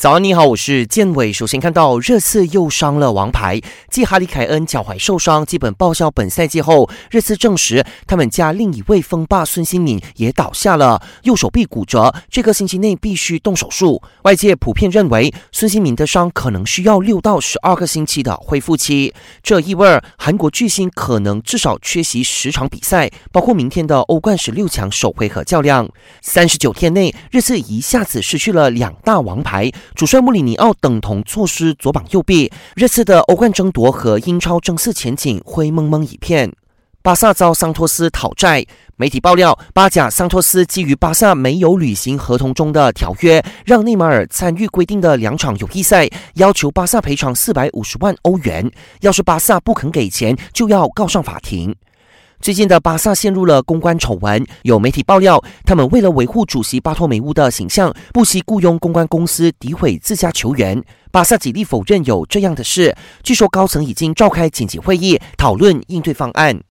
早安，你好，我是建伟。首先看到热刺又伤了王牌，继哈里凯恩脚踝受伤，基本报销本赛季后，热刺证实他们家另一位锋霸孙兴敏也倒下了，右手臂骨折，这个星期内必须动手术。外界普遍认为孙兴敏的伤可能需要六到十二个星期的恢复期，这意味韩国巨星可能至少缺席十场比赛，包括明天的欧冠十六强首回合较量。三十九天内，热刺一下子失去了两大王牌。主帅穆里尼奥等同错失左膀右臂，热刺的欧冠争夺和英超争四前景灰蒙蒙一片。巴萨遭桑托斯讨债，媒体爆料，巴甲桑托斯基于巴萨没有履行合同中的条约，让内马尔参与规定的两场友谊赛，要求巴萨赔偿四百五十万欧元。要是巴萨不肯给钱，就要告上法庭。最近的巴萨陷入了公关丑闻，有媒体爆料，他们为了维护主席巴托梅乌的形象，不惜雇佣公关公司诋毁自家球员。巴萨极力否认有这样的事，据说高层已经召开紧急会议讨论应对方案。